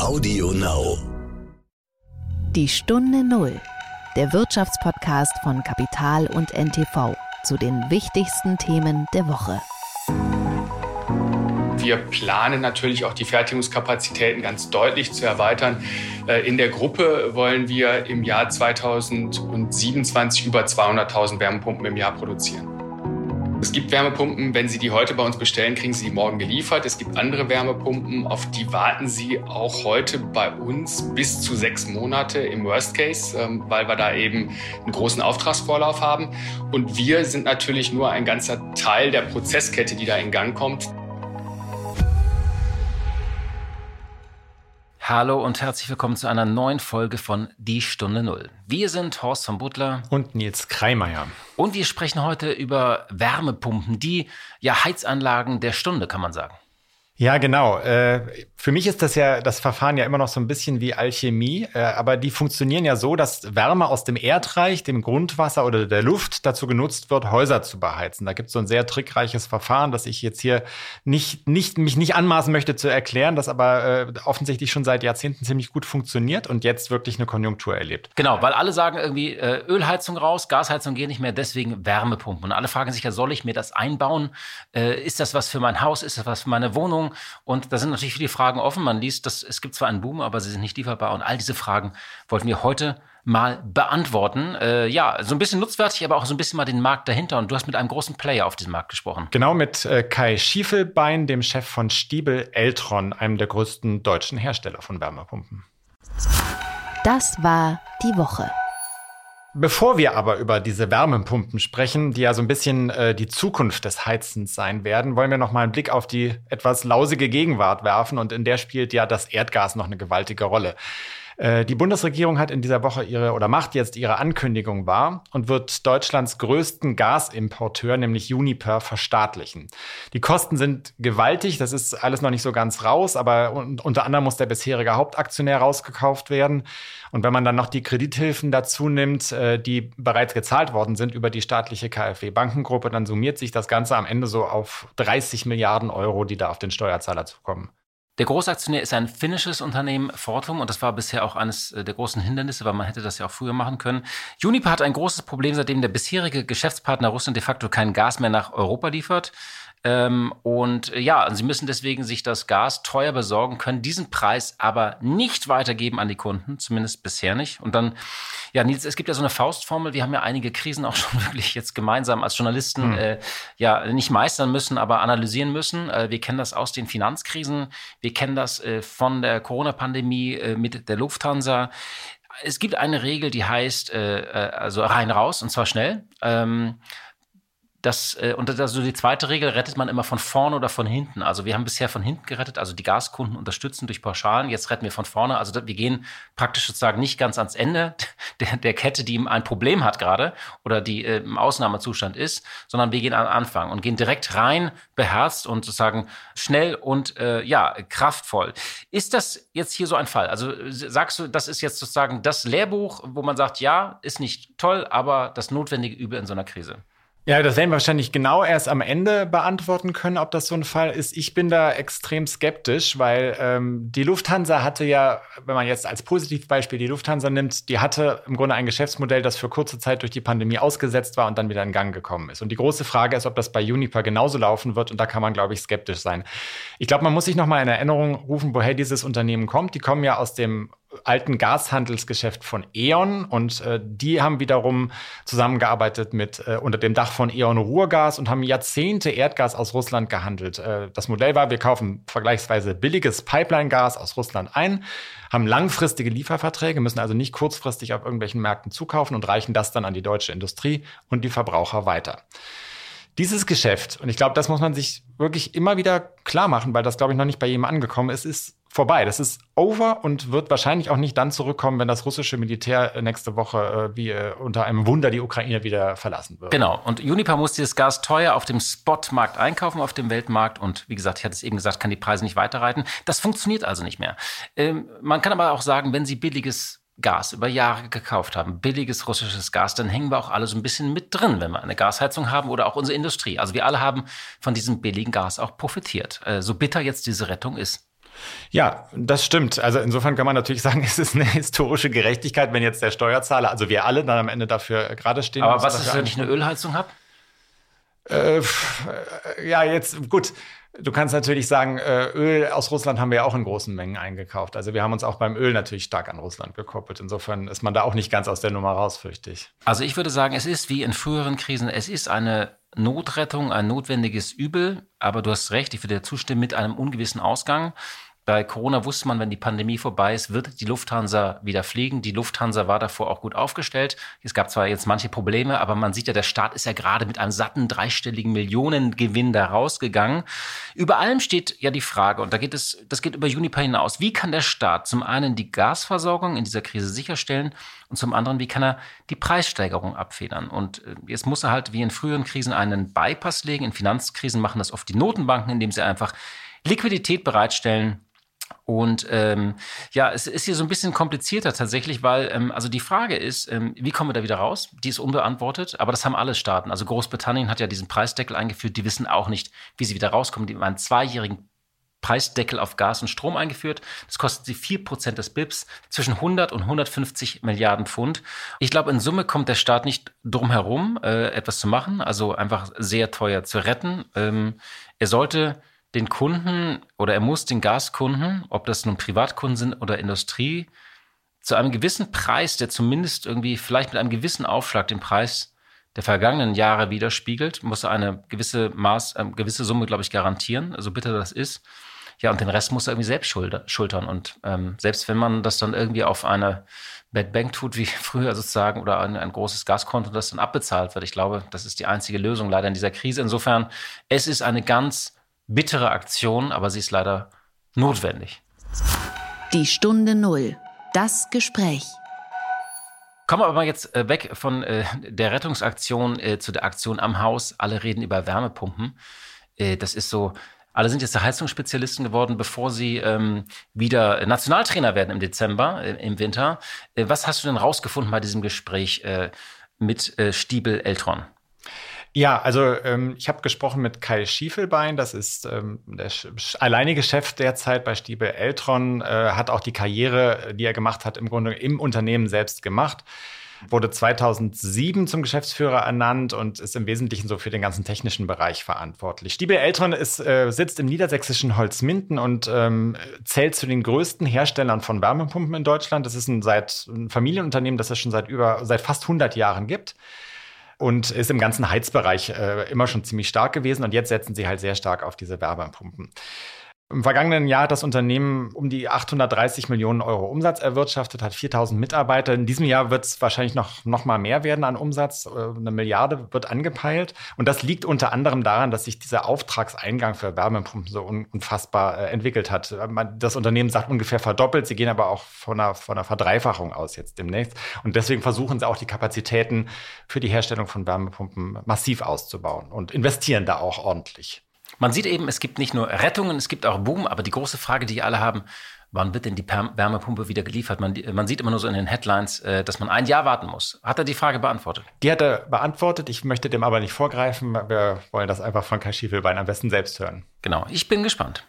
Audio Now. Die Stunde Null, der Wirtschaftspodcast von Kapital und NTV zu den wichtigsten Themen der Woche. Wir planen natürlich auch die Fertigungskapazitäten ganz deutlich zu erweitern. Äh, in der Gruppe wollen wir im Jahr 2027 über 200.000 Wärmepumpen im Jahr produzieren. Es gibt Wärmepumpen, wenn Sie die heute bei uns bestellen, kriegen Sie die morgen geliefert. Es gibt andere Wärmepumpen, auf die warten Sie auch heute bei uns bis zu sechs Monate im Worst Case, ähm, weil wir da eben einen großen Auftragsvorlauf haben. Und wir sind natürlich nur ein ganzer Teil der Prozesskette, die da in Gang kommt. Hallo und herzlich willkommen zu einer neuen Folge von Die Stunde Null. Wir sind Horst von Butler und Nils Kreimeier. Und wir sprechen heute über Wärmepumpen, die ja Heizanlagen der Stunde, kann man sagen. Ja, genau. Äh, für mich ist das ja das Verfahren ja immer noch so ein bisschen wie Alchemie, äh, aber die funktionieren ja so, dass Wärme aus dem Erdreich, dem Grundwasser oder der Luft dazu genutzt wird, Häuser zu beheizen. Da gibt es so ein sehr trickreiches Verfahren, das ich jetzt hier nicht, nicht, mich nicht anmaßen möchte zu erklären, das aber äh, offensichtlich schon seit Jahrzehnten ziemlich gut funktioniert und jetzt wirklich eine Konjunktur erlebt. Genau, weil alle sagen irgendwie äh, Ölheizung raus, Gasheizung geht nicht mehr, deswegen Wärmepumpen. Und alle fragen sich ja, soll ich mir das einbauen? Äh, ist das was für mein Haus? Ist das was für meine Wohnung? Und da sind natürlich viele Fragen offen. Man liest, dass es gibt zwar einen Boom, aber sie sind nicht lieferbar. Und all diese Fragen wollten wir heute mal beantworten. Äh, ja, so ein bisschen nutzwertig, aber auch so ein bisschen mal den Markt dahinter. Und du hast mit einem großen Player auf diesem Markt gesprochen. Genau, mit äh, Kai Schiefelbein, dem Chef von Stiebel Eltron, einem der größten deutschen Hersteller von Wärmepumpen. Das war die Woche. Bevor wir aber über diese Wärmepumpen sprechen, die ja so ein bisschen äh, die Zukunft des Heizens sein werden, wollen wir noch mal einen Blick auf die etwas lausige Gegenwart werfen und in der spielt ja das Erdgas noch eine gewaltige Rolle. Äh, die Bundesregierung hat in dieser Woche ihre oder macht jetzt ihre Ankündigung wahr und wird Deutschlands größten Gasimporteur, nämlich Uniper, verstaatlichen. Die Kosten sind gewaltig, das ist alles noch nicht so ganz raus, aber unter anderem muss der bisherige Hauptaktionär rausgekauft werden. Und wenn man dann noch die Kredithilfen dazu nimmt, äh, die bereits gezahlt worden sind über die staatliche KfW Bankengruppe, dann summiert sich das Ganze am Ende so auf 30 Milliarden Euro, die da auf den Steuerzahler zukommen. Der Großaktionär ist ein finnisches Unternehmen, Fortum, und das war bisher auch eines äh, der großen Hindernisse, weil man hätte das ja auch früher machen können. Uniper hat ein großes Problem, seitdem der bisherige Geschäftspartner Russland de facto kein Gas mehr nach Europa liefert. Ähm, und äh, ja, sie müssen deswegen sich das Gas teuer besorgen, können diesen Preis aber nicht weitergeben an die Kunden, zumindest bisher nicht. Und dann, ja, Nils, es gibt ja so eine Faustformel, wir haben ja einige Krisen auch schon wirklich jetzt gemeinsam als Journalisten hm. äh, ja nicht meistern müssen, aber analysieren müssen. Äh, wir kennen das aus den Finanzkrisen, wir kennen das äh, von der Corona-Pandemie äh, mit der Lufthansa es gibt eine Regel, die heißt, äh also rein raus und zwar schnell. Ähm, das, äh, und also die zweite Regel rettet man immer von vorne oder von hinten. Also wir haben bisher von hinten gerettet, also die Gaskunden unterstützen durch Pauschalen. Jetzt retten wir von vorne. Also wir gehen praktisch sozusagen nicht ganz ans Ende der, der Kette, die ein Problem hat gerade oder die äh, im Ausnahmezustand ist, sondern wir gehen am Anfang und gehen direkt rein, beherzt und sozusagen schnell und äh, ja, kraftvoll. Ist das jetzt hier so ein Fall? Also sagst du, das ist jetzt sozusagen das Lehrbuch, wo man sagt, ja, ist nicht toll, aber das notwendige Übel in so einer Krise? Ja, das werden wir wahrscheinlich genau erst am Ende beantworten können, ob das so ein Fall ist. Ich bin da extrem skeptisch, weil ähm, die Lufthansa hatte ja, wenn man jetzt als Positivbeispiel die Lufthansa nimmt, die hatte im Grunde ein Geschäftsmodell, das für kurze Zeit durch die Pandemie ausgesetzt war und dann wieder in Gang gekommen ist. Und die große Frage ist, ob das bei Uniper genauso laufen wird. Und da kann man, glaube ich, skeptisch sein. Ich glaube, man muss sich noch mal in Erinnerung rufen, woher dieses Unternehmen kommt. Die kommen ja aus dem alten Gashandelsgeschäft von E.ON und äh, die haben wiederum zusammengearbeitet mit äh, unter dem Dach von E.ON Ruhrgas und haben Jahrzehnte Erdgas aus Russland gehandelt. Äh, das Modell war, wir kaufen vergleichsweise billiges Pipeline-Gas aus Russland ein, haben langfristige Lieferverträge, müssen also nicht kurzfristig auf irgendwelchen Märkten zukaufen und reichen das dann an die deutsche Industrie und die Verbraucher weiter. Dieses Geschäft, und ich glaube, das muss man sich wirklich immer wieder klar machen, weil das, glaube ich, noch nicht bei jedem angekommen ist, ist vorbei. Das ist over und wird wahrscheinlich auch nicht dann zurückkommen, wenn das russische Militär nächste Woche äh, wie äh, unter einem Wunder die Ukraine wieder verlassen wird. Genau. Und Uniper muss dieses Gas teuer auf dem Spotmarkt einkaufen, auf dem Weltmarkt. Und wie gesagt, ich hatte es eben gesagt, kann die Preise nicht weiterreiten. Das funktioniert also nicht mehr. Ähm, man kann aber auch sagen, wenn Sie billiges Gas über Jahre gekauft haben, billiges russisches Gas, dann hängen wir auch alle so ein bisschen mit drin, wenn wir eine Gasheizung haben oder auch unsere Industrie. Also wir alle haben von diesem billigen Gas auch profitiert, äh, so bitter jetzt diese Rettung ist. Ja, das stimmt. Also insofern kann man natürlich sagen, es ist eine historische Gerechtigkeit, wenn jetzt der Steuerzahler, also wir alle dann am Ende dafür gerade stehen. Aber was ist, wenn ich eine Ölheizung habe? Äh, ja, jetzt gut. Du kannst natürlich sagen, äh, Öl aus Russland haben wir ja auch in großen Mengen eingekauft. Also wir haben uns auch beim Öl natürlich stark an Russland gekoppelt. Insofern ist man da auch nicht ganz aus der Nummer raus, fürchte ich. Also ich würde sagen, es ist wie in früheren Krisen, es ist eine Notrettung, ein notwendiges Übel. Aber du hast recht, ich würde dir zustimmen, mit einem ungewissen Ausgang. Bei Corona wusste man, wenn die Pandemie vorbei ist, wird die Lufthansa wieder fliegen. Die Lufthansa war davor auch gut aufgestellt. Es gab zwar jetzt manche Probleme, aber man sieht ja, der Staat ist ja gerade mit einem satten dreistelligen Millionengewinn da rausgegangen. Über allem steht ja die Frage, und da geht es, das geht über Juniper hinaus. Wie kann der Staat zum einen die Gasversorgung in dieser Krise sicherstellen und zum anderen, wie kann er die Preissteigerung abfedern? Und äh, jetzt muss er halt wie in früheren Krisen einen Bypass legen. In Finanzkrisen machen das oft die Notenbanken, indem sie einfach Liquidität bereitstellen und ähm, ja, es ist hier so ein bisschen komplizierter tatsächlich, weil ähm, also die Frage ist, ähm, wie kommen wir da wieder raus? Die ist unbeantwortet, aber das haben alle Staaten. Also Großbritannien hat ja diesen Preisdeckel eingeführt, die wissen auch nicht, wie sie wieder rauskommen. Die haben einen zweijährigen Preisdeckel auf Gas und Strom eingeführt. Das kostet sie vier Prozent des BIPs, zwischen 100 und 150 Milliarden Pfund. Ich glaube, in Summe kommt der Staat nicht drum herum, äh, etwas zu machen, also einfach sehr teuer zu retten. Ähm, er sollte den Kunden oder er muss den Gaskunden, ob das nun Privatkunden sind oder Industrie, zu einem gewissen Preis, der zumindest irgendwie vielleicht mit einem gewissen Aufschlag den Preis der vergangenen Jahre widerspiegelt, muss er eine gewisse Maß, eine gewisse Summe, glaube ich, garantieren, so bitter das ist. Ja, und den Rest muss er irgendwie selbst schultern. Und ähm, selbst wenn man das dann irgendwie auf eine Bad Bank tut, wie früher sozusagen, oder ein, ein großes Gaskonto, das dann abbezahlt wird, ich glaube, das ist die einzige Lösung leider in dieser Krise. Insofern, es ist eine ganz bittere Aktion, aber sie ist leider notwendig. Die Stunde Null. Das Gespräch. Kommen wir aber jetzt äh, weg von äh, der Rettungsaktion äh, zu der Aktion am Haus. Alle reden über Wärmepumpen. Äh, das ist so, alle sind jetzt Heizungsspezialisten geworden, bevor sie ähm, wieder Nationaltrainer werden im Dezember, äh, im Winter. Äh, was hast du denn rausgefunden bei diesem Gespräch mit Stiebel Eltron? Ja, also ähm, ich habe gesprochen mit Kai Schiefelbein, das ist ähm, der alleinige Chef derzeit bei Stiebel Eltron, äh, hat auch die Karriere, die er gemacht hat, im Grunde im Unternehmen selbst gemacht. Wurde 2007 zum Geschäftsführer ernannt und ist im Wesentlichen so für den ganzen technischen Bereich verantwortlich. Stiebel Eltron ist, äh, sitzt im niedersächsischen Holzminden und ähm, zählt zu den größten Herstellern von Wärmepumpen in Deutschland. Das ist ein, seit, ein Familienunternehmen, das es schon seit über seit fast 100 Jahren gibt und ist im ganzen Heizbereich äh, immer schon ziemlich stark gewesen. Und jetzt setzen sie halt sehr stark auf diese Wärmepumpen. Im vergangenen Jahr hat das Unternehmen um die 830 Millionen Euro Umsatz erwirtschaftet, hat 4000 Mitarbeiter. In diesem Jahr wird es wahrscheinlich noch, noch mal mehr werden an Umsatz. Äh, eine Milliarde wird angepeilt. Und das liegt unter anderem daran, dass sich dieser Auftragseingang für Wärmepumpen so unfassbar äh, entwickelt hat. Das Unternehmen sagt ungefähr verdoppelt. Sie gehen aber auch von einer, von einer Verdreifachung aus jetzt demnächst. Und deswegen versuchen sie auch die Kapazitäten für die Herstellung von Wärmepumpen massiv auszubauen und investieren da auch ordentlich. Man sieht eben, es gibt nicht nur Rettungen, es gibt auch Boom, aber die große Frage, die alle haben, wann wird denn die Wärmepumpe wieder geliefert? Man, man, sieht immer nur so in den Headlines, äh, dass man ein Jahr warten muss. Hat er die Frage beantwortet? Die hat er beantwortet. Ich möchte dem aber nicht vorgreifen. Wir wollen das einfach von Kai Schiefelbein am besten selbst hören. Genau, ich bin gespannt.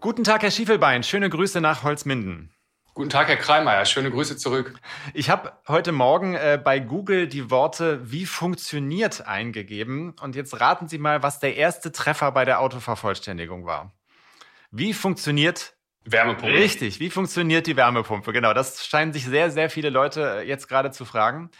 Guten Tag, Herr Schiefelbein. Schöne Grüße nach Holzminden. Guten Tag, Herr Kreimeier. Schöne Grüße zurück. Ich habe heute Morgen äh, bei Google die Worte wie funktioniert eingegeben. Und jetzt raten Sie mal, was der erste Treffer bei der Autovervollständigung war. Wie funktioniert Wärmepumpe. Richtig, wie funktioniert die Wärmepumpe? Genau, das scheinen sich sehr, sehr viele Leute äh, jetzt gerade zu fragen.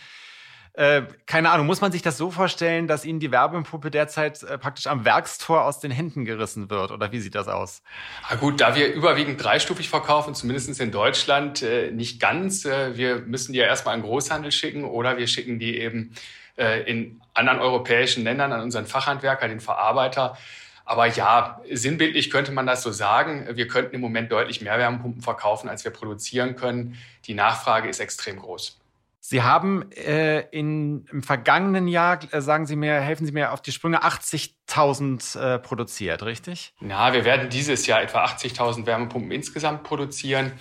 Äh, keine Ahnung, muss man sich das so vorstellen, dass Ihnen die Werbepumpe derzeit äh, praktisch am Werkstor aus den Händen gerissen wird? Oder wie sieht das aus? Na gut, da wir überwiegend dreistufig verkaufen, zumindest in Deutschland, äh, nicht ganz. Äh, wir müssen die ja erstmal an Großhandel schicken oder wir schicken die eben äh, in anderen europäischen Ländern an unseren Fachhandwerker, den Verarbeiter. Aber ja, sinnbildlich könnte man das so sagen. Wir könnten im Moment deutlich mehr Wärmepumpen verkaufen, als wir produzieren können. Die Nachfrage ist extrem groß. Sie haben äh, in, im vergangenen Jahr, äh, sagen Sie mir, helfen Sie mir auf die Sprünge, 80.000 äh, produziert, richtig? Ja, wir werden dieses Jahr etwa 80.000 Wärmepumpen insgesamt produzieren.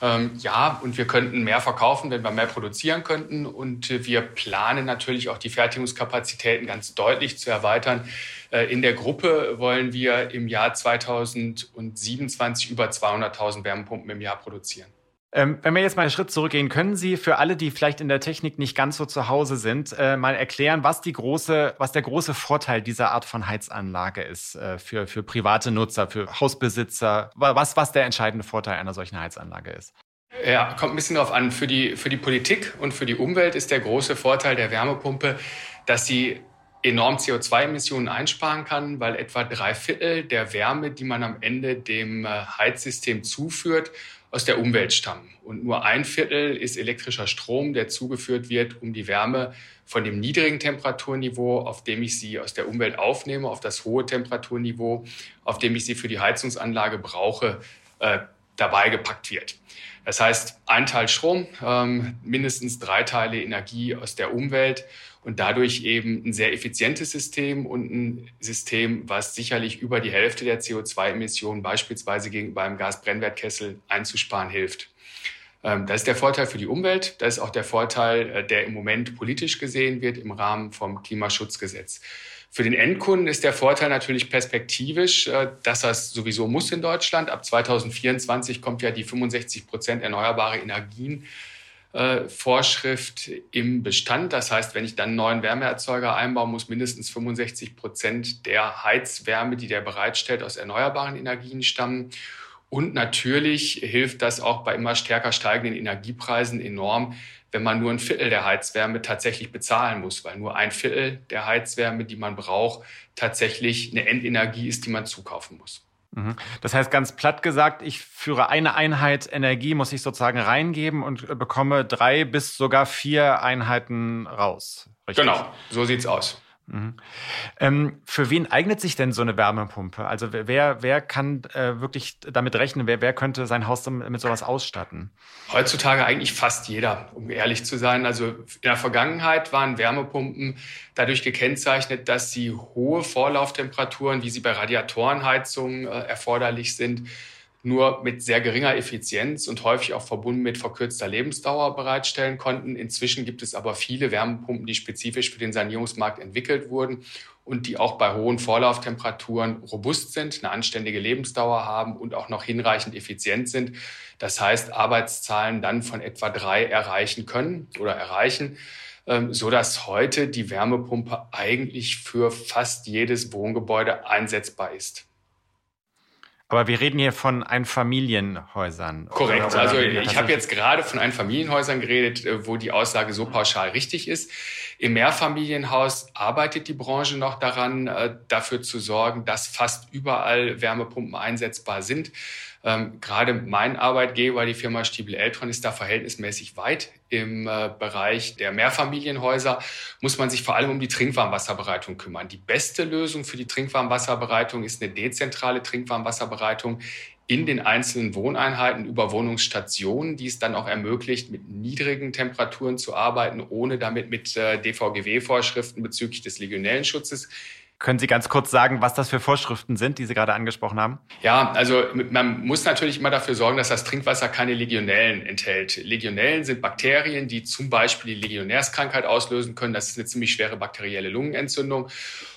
Ähm, ja, und wir könnten mehr verkaufen, wenn wir mehr produzieren könnten. Und wir planen natürlich auch die Fertigungskapazitäten ganz deutlich zu erweitern. Äh, in der Gruppe wollen wir im Jahr 2027 über 200.000 Wärmepumpen im Jahr produzieren. Ähm, wenn wir jetzt mal einen Schritt zurückgehen, können Sie für alle, die vielleicht in der Technik nicht ganz so zu Hause sind, äh, mal erklären, was die große, was der große Vorteil dieser Art von Heizanlage ist äh, für, für private Nutzer, für Hausbesitzer, was, was der entscheidende Vorteil einer solchen Heizanlage ist? Ja, kommt ein bisschen darauf an. Für die, für die Politik und für die Umwelt ist der große Vorteil der Wärmepumpe, dass sie enorm CO2-Emissionen einsparen kann, weil etwa drei Viertel der Wärme, die man am Ende dem äh, Heizsystem zuführt, aus der Umwelt stammen. Und nur ein Viertel ist elektrischer Strom, der zugeführt wird, um die Wärme von dem niedrigen Temperaturniveau, auf dem ich sie aus der Umwelt aufnehme, auf das hohe Temperaturniveau, auf dem ich sie für die Heizungsanlage brauche, äh, dabei gepackt wird. Das heißt, ein Teil Strom, ähm, mindestens drei Teile Energie aus der Umwelt und dadurch eben ein sehr effizientes System und ein System, was sicherlich über die Hälfte der CO2-Emissionen beispielsweise gegenüber einem Gasbrennwertkessel einzusparen hilft. Ähm, das ist der Vorteil für die Umwelt. Das ist auch der Vorteil, äh, der im Moment politisch gesehen wird im Rahmen vom Klimaschutzgesetz. Für den Endkunden ist der Vorteil natürlich perspektivisch, äh, dass das sowieso muss in Deutschland. Ab 2024 kommt ja die 65 Prozent erneuerbare Energien äh, Vorschrift im Bestand. Das heißt, wenn ich dann einen neuen Wärmeerzeuger einbaue, muss mindestens 65 Prozent der Heizwärme, die der bereitstellt, aus erneuerbaren Energien stammen. Und natürlich hilft das auch bei immer stärker steigenden Energiepreisen enorm, wenn man nur ein Viertel der Heizwärme tatsächlich bezahlen muss, weil nur ein Viertel der Heizwärme, die man braucht, tatsächlich eine Endenergie ist, die man zukaufen muss. Mhm. Das heißt ganz platt gesagt, ich führe eine Einheit Energie, muss ich sozusagen reingeben und bekomme drei bis sogar vier Einheiten raus. Richtig? Genau, so sieht's aus. Mhm. Ähm, für wen eignet sich denn so eine Wärmepumpe? Also wer, wer kann äh, wirklich damit rechnen? Wer, wer könnte sein Haus mit sowas ausstatten? Heutzutage eigentlich fast jeder, um ehrlich zu sein. Also in der Vergangenheit waren Wärmepumpen dadurch gekennzeichnet, dass sie hohe Vorlauftemperaturen, wie sie bei Radiatorenheizungen äh, erforderlich sind, nur mit sehr geringer Effizienz und häufig auch verbunden mit verkürzter Lebensdauer bereitstellen konnten. Inzwischen gibt es aber viele Wärmepumpen, die spezifisch für den Sanierungsmarkt entwickelt wurden und die auch bei hohen Vorlauftemperaturen robust sind, eine anständige Lebensdauer haben und auch noch hinreichend effizient sind. Das heißt, Arbeitszahlen dann von etwa drei erreichen können oder erreichen ähm, so dass heute die Wärmepumpe eigentlich für fast jedes Wohngebäude einsetzbar ist. Aber wir reden hier von Einfamilienhäusern. Korrekt. Oder, also ich habe jetzt gerade von Einfamilienhäusern geredet, äh, wo die Aussage so pauschal richtig ist. Im Mehrfamilienhaus arbeitet die Branche noch daran, äh, dafür zu sorgen, dass fast überall Wärmepumpen einsetzbar sind. Ähm, gerade mein Arbeitgeber, die Firma Stiebel Eltron, ist da verhältnismäßig weit. Im äh, Bereich der Mehrfamilienhäuser muss man sich vor allem um die Trinkwarmwasserbereitung kümmern. Die beste Lösung für die Trinkwarmwasserbereitung ist eine dezentrale Trinkwarmwasserbereitung in den einzelnen Wohneinheiten über Wohnungsstationen, die es dann auch ermöglicht, mit niedrigen Temperaturen zu arbeiten, ohne damit mit äh, DVGW-Vorschriften bezüglich des Legionellenschutzes können Sie ganz kurz sagen, was das für Vorschriften sind, die Sie gerade angesprochen haben? Ja, also man muss natürlich immer dafür sorgen, dass das Trinkwasser keine Legionellen enthält. Legionellen sind Bakterien, die zum Beispiel die Legionärskrankheit auslösen können. Das ist eine ziemlich schwere bakterielle Lungenentzündung.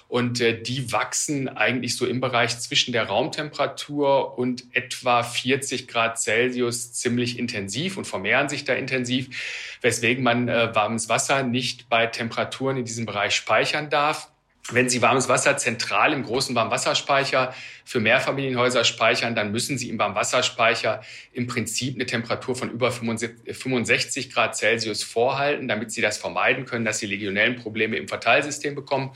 Und äh, die wachsen eigentlich so im Bereich zwischen der Raumtemperatur und etwa 40 Grad Celsius ziemlich intensiv und vermehren sich da intensiv, weswegen man äh, warmes Wasser nicht bei Temperaturen in diesem Bereich speichern darf. Wenn Sie warmes Wasser zentral im großen Warmwasserspeicher für Mehrfamilienhäuser speichern, dann müssen Sie im Warmwasserspeicher im Prinzip eine Temperatur von über 65 Grad Celsius vorhalten, damit Sie das vermeiden können, dass Sie legionellen Probleme im Verteilsystem bekommen.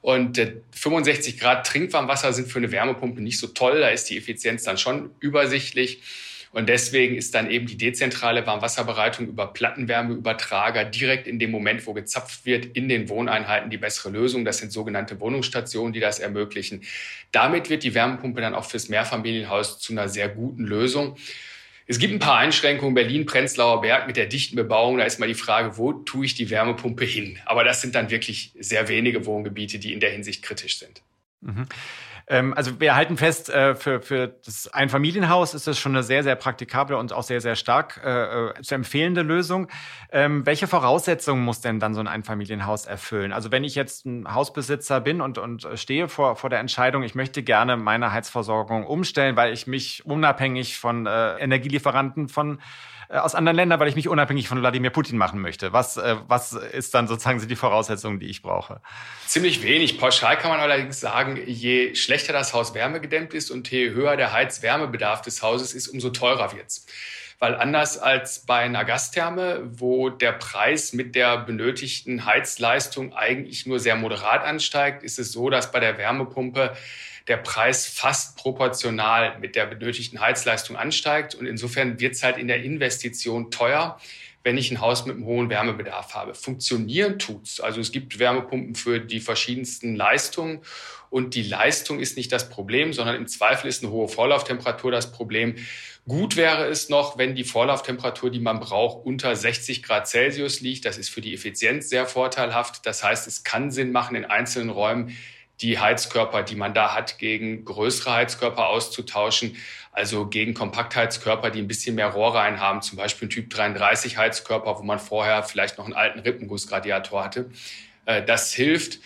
Und 65 Grad Trinkwarmwasser sind für eine Wärmepumpe nicht so toll. Da ist die Effizienz dann schon übersichtlich. Und deswegen ist dann eben die dezentrale Warmwasserbereitung über Plattenwärmeübertrager direkt in dem Moment, wo gezapft wird, in den Wohneinheiten die bessere Lösung. Das sind sogenannte Wohnungsstationen, die das ermöglichen. Damit wird die Wärmepumpe dann auch fürs Mehrfamilienhaus zu einer sehr guten Lösung. Es gibt ein paar Einschränkungen. Berlin, Prenzlauer Berg mit der dichten Bebauung. Da ist mal die Frage, wo tue ich die Wärmepumpe hin? Aber das sind dann wirklich sehr wenige Wohngebiete, die in der Hinsicht kritisch sind. Mhm. Ähm, also wir halten fest, äh, für, für das Einfamilienhaus ist das schon eine sehr, sehr praktikable und auch sehr, sehr stark äh, äh, zu empfehlende Lösung. Ähm, welche Voraussetzungen muss denn dann so ein Einfamilienhaus erfüllen? Also wenn ich jetzt ein Hausbesitzer bin und, und stehe vor, vor der Entscheidung, ich möchte gerne meine Heizversorgung umstellen, weil ich mich unabhängig von äh, Energielieferanten von äh, aus anderen Ländern, weil ich mich unabhängig von Wladimir Putin machen möchte. Was, äh, was ist dann sozusagen die Voraussetzungen, die ich brauche? Ziemlich wenig. Pauschal kann man allerdings sagen, je schlechter das Haus wärmegedämmt ist und je höher der Heizwärmebedarf des Hauses ist, umso teurer wird's. Weil anders als bei einer Gastherme, wo der Preis mit der benötigten Heizleistung eigentlich nur sehr moderat ansteigt, ist es so, dass bei der Wärmepumpe der Preis fast proportional mit der benötigten Heizleistung ansteigt. Und insofern wird es halt in der Investition teuer, wenn ich ein Haus mit einem hohen Wärmebedarf habe. Funktionieren tut's. Also es gibt Wärmepumpen für die verschiedensten Leistungen. Und die Leistung ist nicht das Problem, sondern im Zweifel ist eine hohe Vorlauftemperatur das Problem. Gut wäre es noch, wenn die Vorlauftemperatur, die man braucht, unter 60 Grad Celsius liegt. Das ist für die Effizienz sehr vorteilhaft. Das heißt, es kann Sinn machen, in einzelnen Räumen die Heizkörper, die man da hat, gegen größere Heizkörper auszutauschen. Also gegen Kompaktheizkörper, die ein bisschen mehr Rohrreihen haben, zum Beispiel ein Typ 33 Heizkörper, wo man vorher vielleicht noch einen alten Rippengussradiator hatte. Äh, das hilft.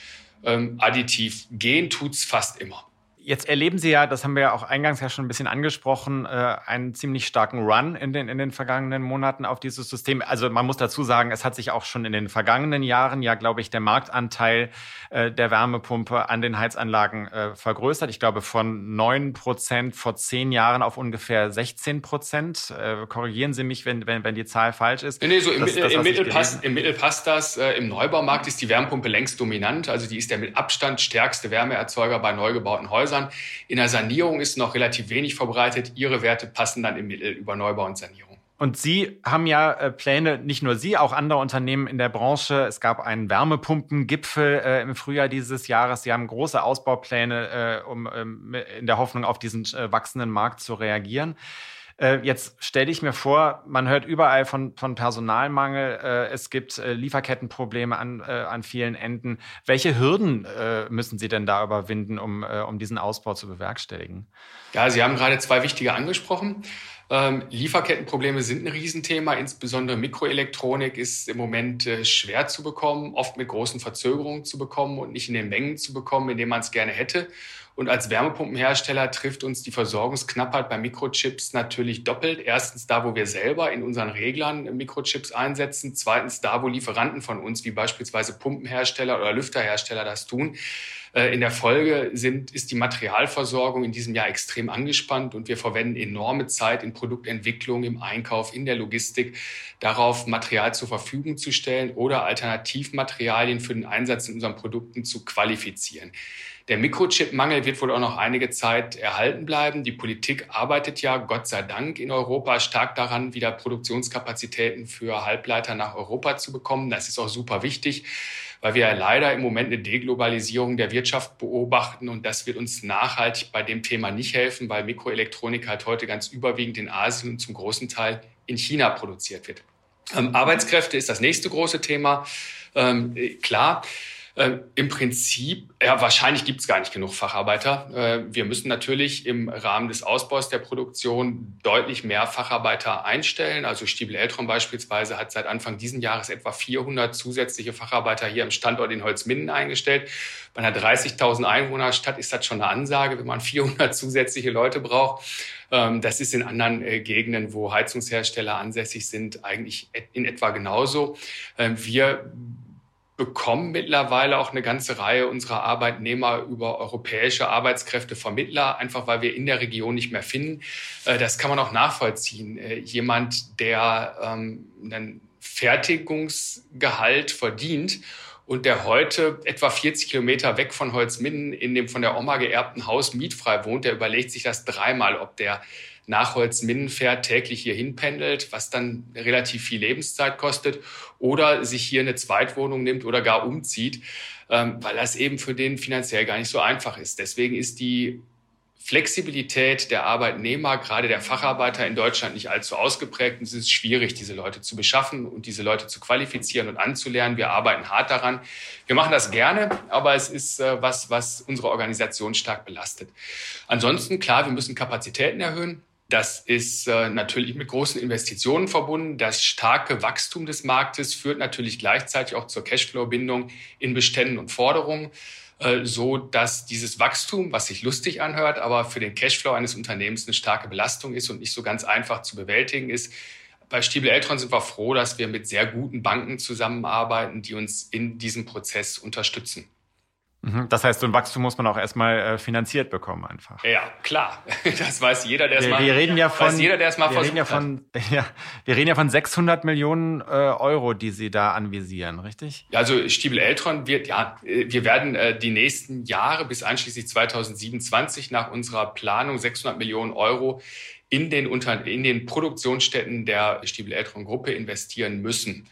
Ähm, additiv gehen tut's fast immer. Jetzt erleben Sie ja, das haben wir ja auch eingangs ja schon ein bisschen angesprochen, äh, einen ziemlich starken Run in den, in den vergangenen Monaten auf dieses System. Also man muss dazu sagen, es hat sich auch schon in den vergangenen Jahren ja, glaube ich, der Marktanteil äh, der Wärmepumpe an den Heizanlagen äh, vergrößert. Ich glaube von neun Prozent vor zehn Jahren auf ungefähr 16 Prozent. Korrigieren Sie mich, wenn, wenn, wenn die Zahl falsch ist. Nee, nee so im, das, das, im, Mittel, passt, im Mittel passt das. Im Neubaumarkt ist die Wärmepumpe längst dominant. Also die ist der mit Abstand stärkste Wärmeerzeuger bei neu gebauten Häusern. Häusern. In der Sanierung ist noch relativ wenig verbreitet. Ihre Werte passen dann im Mittel über Neubau und Sanierung. Und Sie haben ja äh, Pläne, nicht nur Sie, auch andere Unternehmen in der Branche. Es gab einen Wärmepumpengipfel äh, im Frühjahr dieses Jahres. Sie haben große Ausbaupläne, äh, um ähm, in der Hoffnung auf diesen äh, wachsenden Markt zu reagieren. Äh, jetzt stelle ich mir vor, man hört überall von, von Personalmangel, äh, es gibt äh, Lieferkettenprobleme an, äh, an vielen Enden. Welche Hürden äh, müssen Sie denn da überwinden, um, um diesen Ausbau zu bewerkstelligen? Ja, Sie haben gerade zwei wichtige angesprochen. Ähm, Lieferkettenprobleme sind ein Riesenthema. Insbesondere Mikroelektronik ist im Moment äh, schwer zu bekommen, oft mit großen Verzögerungen zu bekommen und nicht in den Mengen zu bekommen, in denen man es gerne hätte. Und als Wärmepumpenhersteller trifft uns die Versorgungsknappheit bei Mikrochips natürlich doppelt. Erstens da, wo wir selber in unseren Reglern Mikrochips einsetzen. Zweitens da, wo Lieferanten von uns, wie beispielsweise Pumpenhersteller oder Lüfterhersteller das tun. Äh, in der Folge sind, ist die Materialversorgung in diesem Jahr extrem angespannt und wir verwenden enorme Zeit in Produktentwicklung, im Einkauf, in der Logistik, darauf Material zur Verfügung zu stellen oder Alternativmaterialien für den Einsatz in unseren Produkten zu qualifizieren. Der Mikrochip-Mangel wird wohl auch noch einige Zeit erhalten bleiben. Die Politik arbeitet ja, Gott sei Dank, in Europa stark daran, wieder Produktionskapazitäten für Halbleiter nach Europa zu bekommen. Das ist auch super wichtig, weil wir ja leider im Moment eine Deglobalisierung der Wirtschaft beobachten und das wird uns nachhaltig bei dem Thema nicht helfen, weil Mikroelektronik halt heute ganz überwiegend in Asien und zum großen Teil in China produziert wird. Ähm, Arbeitskräfte ist das nächste große Thema. Ähm, klar, äh, Im Prinzip, ja, wahrscheinlich gibt es gar nicht genug Facharbeiter. Äh, wir müssen natürlich im Rahmen des Ausbaus der Produktion deutlich mehr Facharbeiter einstellen. Also Stiebel Eltron beispielsweise hat seit Anfang diesen Jahres etwa 400 zusätzliche Facharbeiter hier im Standort in Holzminden eingestellt. Bei einer 30.000 Einwohnerstadt ist das schon eine Ansage, wenn man 400 zusätzliche Leute braucht. Ähm, das ist in anderen äh, Gegenden, wo Heizungshersteller ansässig sind, eigentlich in etwa genauso. Ähm, wir bekommen mittlerweile auch eine ganze Reihe unserer Arbeitnehmer über europäische Arbeitskräftevermittler, einfach weil wir in der Region nicht mehr finden. Äh, das kann man auch nachvollziehen. Äh, jemand, der ähm, einen Fertigungsgehalt verdient und der heute etwa 40 Kilometer weg von Holzminden in dem von der Oma geerbten Haus mietfrei wohnt, der überlegt sich das dreimal, ob der nach Holzminden täglich hier hinpendelt, was dann relativ viel Lebenszeit kostet, oder sich hier eine Zweitwohnung nimmt oder gar umzieht, ähm, weil das eben für den finanziell gar nicht so einfach ist. Deswegen ist die Flexibilität der Arbeitnehmer, gerade der Facharbeiter in Deutschland nicht allzu ausgeprägt. Und es ist schwierig, diese Leute zu beschaffen und diese Leute zu qualifizieren und anzulernen. Wir arbeiten hart daran. Wir machen das gerne, aber es ist äh, was, was unsere Organisation stark belastet. Ansonsten, klar, wir müssen Kapazitäten erhöhen. Das ist äh, natürlich mit großen Investitionen verbunden. Das starke Wachstum des Marktes führt natürlich gleichzeitig auch zur Cashflow-Bindung in Beständen und Forderungen. Äh, so dass dieses Wachstum, was sich lustig anhört, aber für den Cashflow eines Unternehmens eine starke Belastung ist und nicht so ganz einfach zu bewältigen ist. Bei Stiebel Eltron sind wir froh, dass wir mit sehr guten Banken zusammenarbeiten, die uns in diesem Prozess unterstützen. Mhm. Das heißt, so ein Wachstum muss man auch erstmal äh, finanziert bekommen einfach. Ja, klar. Das weiß jeder, der es mal. Wir reden ja von, jeder, der es mal wir reden ja von, ja, wir reden ja von 600 Millionen äh, Euro, die Sie da anvisieren, richtig? Ja, also Stiebel Eltron wird, ja, äh, wir werden äh, die nächsten Jahre bis einschließlich 2027 nach unserer Planung 600 Millionen Euro in den, Unter in den Produktionsstätten der Stiebel Eltron Gruppe investieren müssen.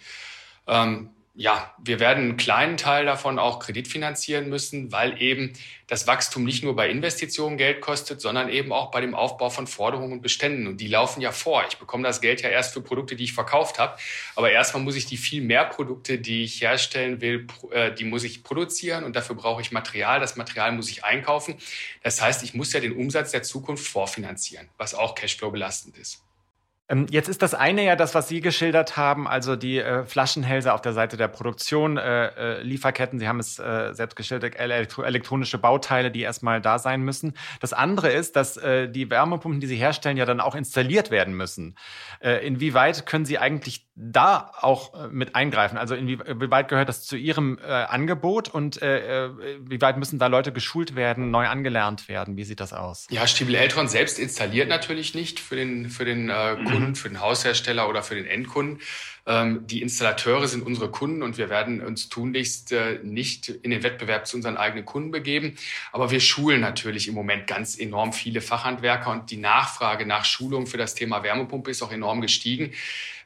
Ähm, ja, wir werden einen kleinen Teil davon auch kreditfinanzieren müssen, weil eben das Wachstum nicht nur bei Investitionen Geld kostet, sondern eben auch bei dem Aufbau von Forderungen und Beständen. Und die laufen ja vor. Ich bekomme das Geld ja erst für Produkte, die ich verkauft habe. Aber erstmal muss ich die viel mehr Produkte, die ich herstellen will, äh, die muss ich produzieren und dafür brauche ich Material. Das Material muss ich einkaufen. Das heißt, ich muss ja den Umsatz der Zukunft vorfinanzieren, was auch Cashflow belastend ist. Ähm, jetzt ist das eine ja das, was Sie geschildert haben, also die äh, Flaschenhälse auf der Seite der Produktion, äh, äh, Lieferketten, Sie haben es äh, selbst geschildert, elektro elektronische Bauteile, die erstmal da sein müssen. Das andere ist, dass äh, die Wärmepumpen, die Sie herstellen, ja dann auch installiert werden müssen. Äh, inwieweit können Sie eigentlich da auch mit eingreifen? Also inwieweit gehört das zu Ihrem Angebot und wie weit müssen da Leute geschult werden, neu angelernt werden? Wie sieht das aus? Ja, Stiebel Eltron selbst installiert natürlich nicht für den, für den Kunden. Kunden, für den Haushersteller oder für den Endkunden. Ähm, die Installateure sind unsere Kunden und wir werden uns tunlichst äh, nicht in den Wettbewerb zu unseren eigenen Kunden begeben. Aber wir schulen natürlich im Moment ganz enorm viele Fachhandwerker und die Nachfrage nach Schulung für das Thema Wärmepumpe ist auch enorm gestiegen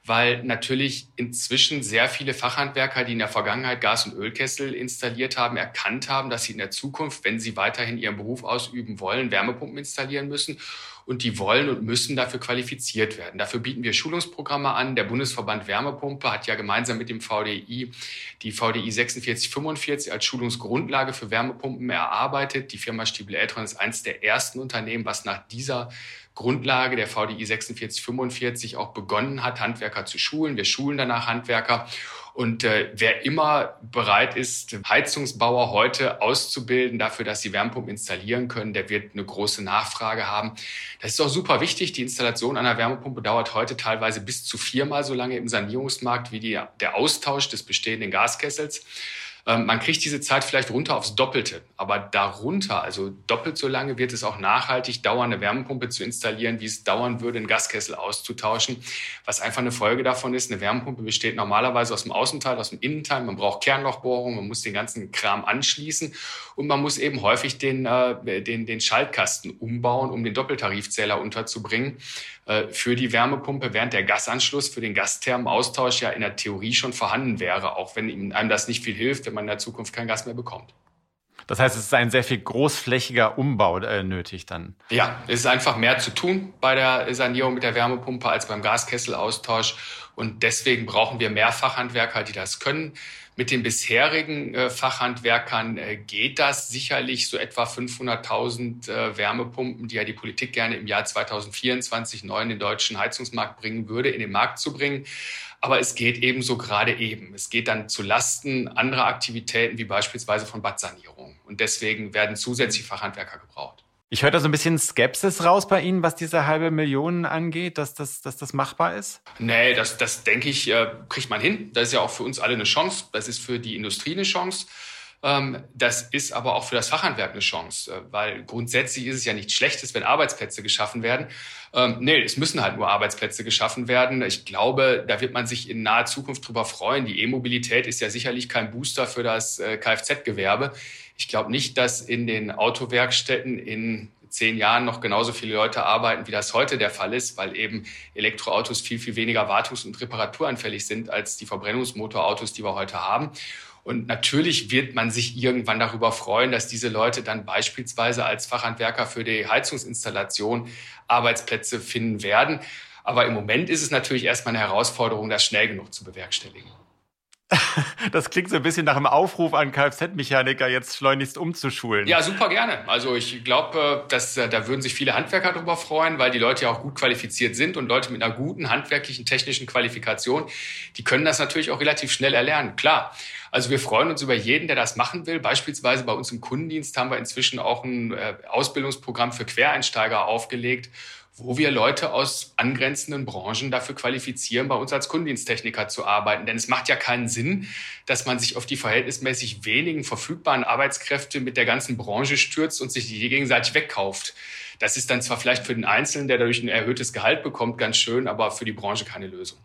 weil natürlich inzwischen sehr viele Fachhandwerker, die in der Vergangenheit Gas- und Ölkessel installiert haben, erkannt haben, dass sie in der Zukunft, wenn sie weiterhin ihren Beruf ausüben wollen, Wärmepumpen installieren müssen und die wollen und müssen dafür qualifiziert werden. Dafür bieten wir Schulungsprogramme an. Der Bundesverband Wärmepumpe hat ja gemeinsam mit dem VDI die VDI 4645 als Schulungsgrundlage für Wärmepumpen erarbeitet. Die Firma Stiebel Eltron ist eines der ersten Unternehmen, was nach dieser Grundlage der VDI 4645 auch begonnen hat, Handwerker zu schulen. Wir schulen danach Handwerker. Und äh, wer immer bereit ist, Heizungsbauer heute auszubilden dafür, dass sie Wärmepumpen installieren können, der wird eine große Nachfrage haben. Das ist auch super wichtig. Die Installation einer Wärmepumpe dauert heute teilweise bis zu viermal so lange im Sanierungsmarkt wie die, der Austausch des bestehenden Gaskessels. Ähm, man kriegt diese Zeit vielleicht runter aufs Doppelte, aber darunter, also doppelt so lange, wird es auch nachhaltig dauern, eine Wärmepumpe zu installieren, wie es dauern würde, einen Gaskessel auszutauschen. Was einfach eine Folge davon ist, eine Wärmepumpe besteht normalerweise aus dem Außenteil, aus dem Innenteil. Man braucht Kernlochbohrungen, man muss den ganzen Kram anschließen und man muss eben häufig den, äh, den, den Schaltkasten umbauen, um den Doppeltarifzähler unterzubringen. Äh, für die Wärmepumpe, während der Gasanschluss für den Gasthermenaustausch ja in der Theorie schon vorhanden wäre, auch wenn einem das nicht viel hilft, wenn man in der Zukunft kein Gas mehr bekommt. Das heißt, es ist ein sehr viel großflächiger Umbau äh, nötig dann. Ja, es ist einfach mehr zu tun bei der Sanierung mit der Wärmepumpe als beim Gaskesselaustausch. Und deswegen brauchen wir mehr Fachhandwerker, die das können. Mit den bisherigen äh, Fachhandwerkern äh, geht das sicherlich so etwa 500.000 äh, Wärmepumpen, die ja die Politik gerne im Jahr 2024 neu in den deutschen Heizungsmarkt bringen würde, in den Markt zu bringen. Aber es geht ebenso gerade eben. Es geht dann zu Lasten anderer Aktivitäten, wie beispielsweise von Badsanierung. Und deswegen werden zusätzliche Fachhandwerker gebraucht. Ich höre da so ein bisschen Skepsis raus bei Ihnen, was diese halbe Million angeht, dass das, dass das machbar ist? Nee, das, das denke ich, äh, kriegt man hin. Das ist ja auch für uns alle eine Chance. Das ist für die Industrie eine Chance. Ähm, das ist aber auch für das Fachhandwerk eine Chance, äh, weil grundsätzlich ist es ja nichts Schlechtes, wenn Arbeitsplätze geschaffen werden. Ähm, nee, es müssen halt nur Arbeitsplätze geschaffen werden. Ich glaube, da wird man sich in naher Zukunft drüber freuen. Die E-Mobilität ist ja sicherlich kein Booster für das äh, Kfz-Gewerbe. Ich glaube nicht, dass in den Autowerkstätten in zehn Jahren noch genauso viele Leute arbeiten, wie das heute der Fall ist, weil eben Elektroautos viel, viel weniger wartungs- und reparaturanfällig sind als die Verbrennungsmotorautos, die wir heute haben. Und natürlich wird man sich irgendwann darüber freuen, dass diese Leute dann beispielsweise als Fachhandwerker für die Heizungsinstallation Arbeitsplätze finden werden. Aber im Moment ist es natürlich erstmal eine Herausforderung, das schnell genug zu bewerkstelligen. Das klingt so ein bisschen nach einem Aufruf an Kfz-Mechaniker, jetzt schleunigst umzuschulen. Ja, super gerne. Also ich glaube, dass äh, da würden sich viele Handwerker darüber freuen, weil die Leute ja auch gut qualifiziert sind und Leute mit einer guten handwerklichen, technischen Qualifikation, die können das natürlich auch relativ schnell erlernen. Klar. Also wir freuen uns über jeden, der das machen will. Beispielsweise bei uns im Kundendienst haben wir inzwischen auch ein äh, Ausbildungsprogramm für Quereinsteiger aufgelegt wo wir Leute aus angrenzenden Branchen dafür qualifizieren, bei uns als Kundendiensttechniker zu arbeiten. Denn es macht ja keinen Sinn, dass man sich auf die verhältnismäßig wenigen verfügbaren Arbeitskräfte mit der ganzen Branche stürzt und sich die gegenseitig wegkauft. Das ist dann zwar vielleicht für den Einzelnen, der dadurch ein erhöhtes Gehalt bekommt, ganz schön, aber für die Branche keine Lösung.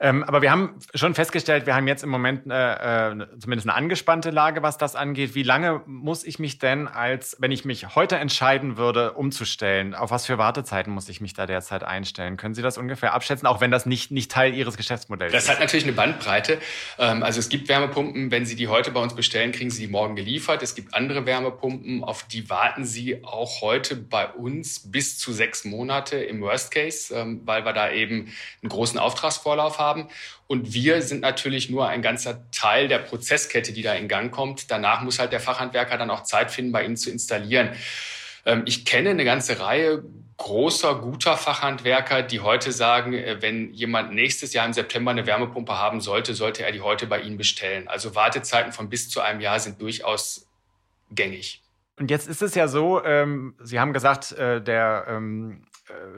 Ähm, aber wir haben schon festgestellt, wir haben jetzt im Moment äh, äh, zumindest eine angespannte Lage, was das angeht. Wie lange muss ich mich denn als, wenn ich mich heute entscheiden würde, umzustellen, auf was für Wartezeiten muss ich mich da derzeit einstellen? Können Sie das ungefähr abschätzen, auch wenn das nicht, nicht Teil Ihres Geschäftsmodells das ist? Das hat natürlich eine Bandbreite. Ähm, also es gibt Wärmepumpen, wenn Sie die heute bei uns bestellen, kriegen Sie die morgen geliefert. Es gibt andere Wärmepumpen, auf die warten Sie auch heute bei uns bis zu sechs Monate im Worst Case, ähm, weil wir da eben einen großen Auftragsvorlauf haben haben. Und wir sind natürlich nur ein ganzer Teil der Prozesskette, die da in Gang kommt. Danach muss halt der Fachhandwerker dann auch Zeit finden, bei Ihnen zu installieren. Ähm, ich kenne eine ganze Reihe großer, guter Fachhandwerker, die heute sagen, äh, wenn jemand nächstes Jahr im September eine Wärmepumpe haben sollte, sollte er die heute bei Ihnen bestellen. Also Wartezeiten von bis zu einem Jahr sind durchaus gängig. Und jetzt ist es ja so, ähm, Sie haben gesagt, äh, der ähm, äh,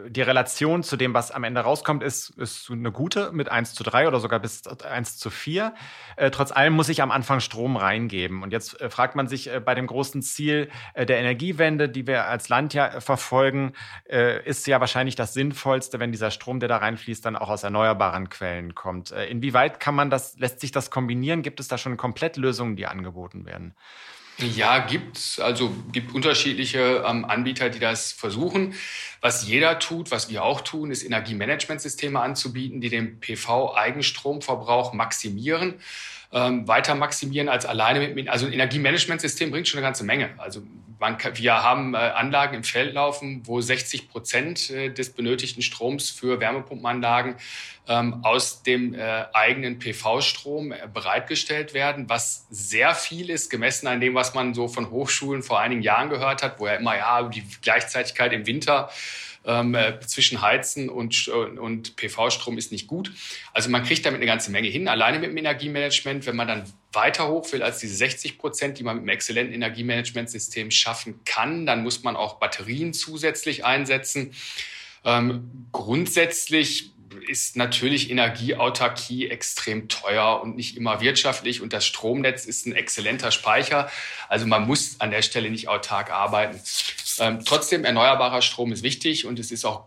die Relation zu dem, was am Ende rauskommt, ist, ist eine gute mit 1 zu 3 oder sogar bis 1 zu 4. Äh, trotz allem muss ich am Anfang Strom reingeben. Und jetzt äh, fragt man sich äh, bei dem großen Ziel äh, der Energiewende, die wir als Land ja äh, verfolgen, ist ja wahrscheinlich das Sinnvollste, wenn dieser Strom, der da reinfließt, dann auch aus erneuerbaren Quellen kommt. inwieweit kann man das, lässt sich das kombinieren? Gibt es da schon Komplettlösungen, die angeboten werden? Ja, gibt's. Also gibt unterschiedliche ähm, Anbieter, die das versuchen. Was jeder tut, was wir auch tun, ist Energiemanagementsysteme anzubieten, die den PV-Eigenstromverbrauch maximieren ähm, weiter maximieren als alleine mit, also ein Energiemanagementsystem bringt schon eine ganze Menge. Also man, wir haben äh, Anlagen im Feld laufen, wo 60 Prozent äh, des benötigten Stroms für Wärmepumpenanlagen ähm, aus dem äh, eigenen PV-Strom äh, bereitgestellt werden, was sehr viel ist, gemessen an dem, was man so von Hochschulen vor einigen Jahren gehört hat, wo ja immer, ja, die Gleichzeitigkeit im Winter ähm, äh, zwischen Heizen und, und PV-Strom ist nicht gut. Also man kriegt damit eine ganze Menge hin, alleine mit dem Energiemanagement. Wenn man dann weiter hoch will als diese 60 Prozent, die man mit einem exzellenten Energiemanagementsystem schaffen kann, dann muss man auch Batterien zusätzlich einsetzen. Ähm, grundsätzlich ist natürlich Energieautarkie extrem teuer und nicht immer wirtschaftlich und das Stromnetz ist ein exzellenter Speicher. Also man muss an der Stelle nicht autark arbeiten. Ähm, trotzdem, erneuerbarer Strom ist wichtig und es ist auch,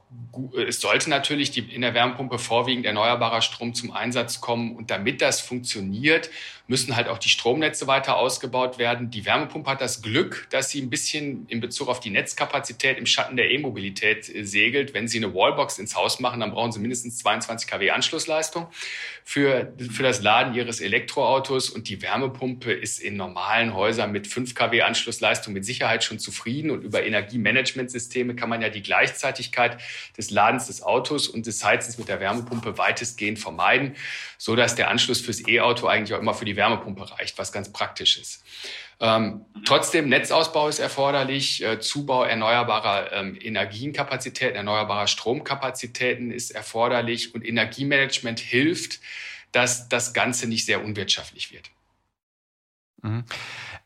es sollte natürlich die, in der Wärmepumpe vorwiegend erneuerbarer Strom zum Einsatz kommen. Und damit das funktioniert, müssen halt auch die Stromnetze weiter ausgebaut werden. Die Wärmepumpe hat das Glück, dass sie ein bisschen in Bezug auf die Netzkapazität im Schatten der E-Mobilität äh, segelt. Wenn Sie eine Wallbox ins Haus machen, dann brauchen Sie mindestens 22 kW Anschlussleistung für, für das Laden Ihres Elektroautos. Und die Wärmepumpe ist in normalen Häusern mit 5 kW Anschlussleistung mit Sicherheit schon zufrieden. Und über Energiemanagementsysteme kann man ja die Gleichzeitigkeit des Ladens des Autos und des Heizens mit der Wärmepumpe weitestgehend vermeiden, so dass der Anschluss fürs E-Auto eigentlich auch immer für die Wärmepumpe reicht, was ganz praktisch ist. Ähm, trotzdem, Netzausbau ist erforderlich, äh, Zubau erneuerbarer ähm, Energienkapazitäten, erneuerbarer Stromkapazitäten ist erforderlich und Energiemanagement hilft, dass das Ganze nicht sehr unwirtschaftlich wird. Mhm.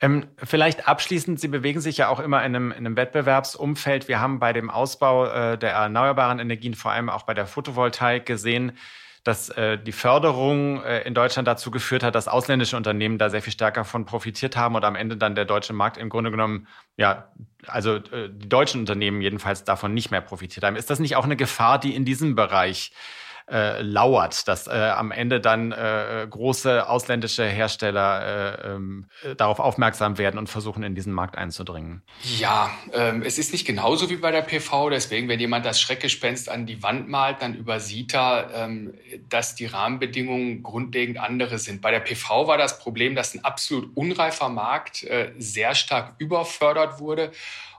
Ähm, vielleicht abschließend, Sie bewegen sich ja auch immer in einem, in einem Wettbewerbsumfeld. Wir haben bei dem Ausbau äh, der erneuerbaren Energien, vor allem auch bei der Photovoltaik, gesehen, dass äh, die Förderung äh, in Deutschland dazu geführt hat, dass ausländische Unternehmen da sehr viel stärker von profitiert haben und am Ende dann der deutsche Markt im Grunde genommen, ja, also äh, die deutschen Unternehmen jedenfalls davon nicht mehr profitiert haben. Ist das nicht auch eine Gefahr, die in diesem Bereich äh, lauert, dass äh, am Ende dann äh, große ausländische Hersteller äh, ähm, darauf aufmerksam werden und versuchen, in diesen Markt einzudringen? Ja, ähm, es ist nicht genauso wie bei der PV. Deswegen, wenn jemand das Schreckgespenst an die Wand malt, dann übersieht er, ähm, dass die Rahmenbedingungen grundlegend andere sind. Bei der PV war das Problem, dass ein absolut unreifer Markt äh, sehr stark überfördert wurde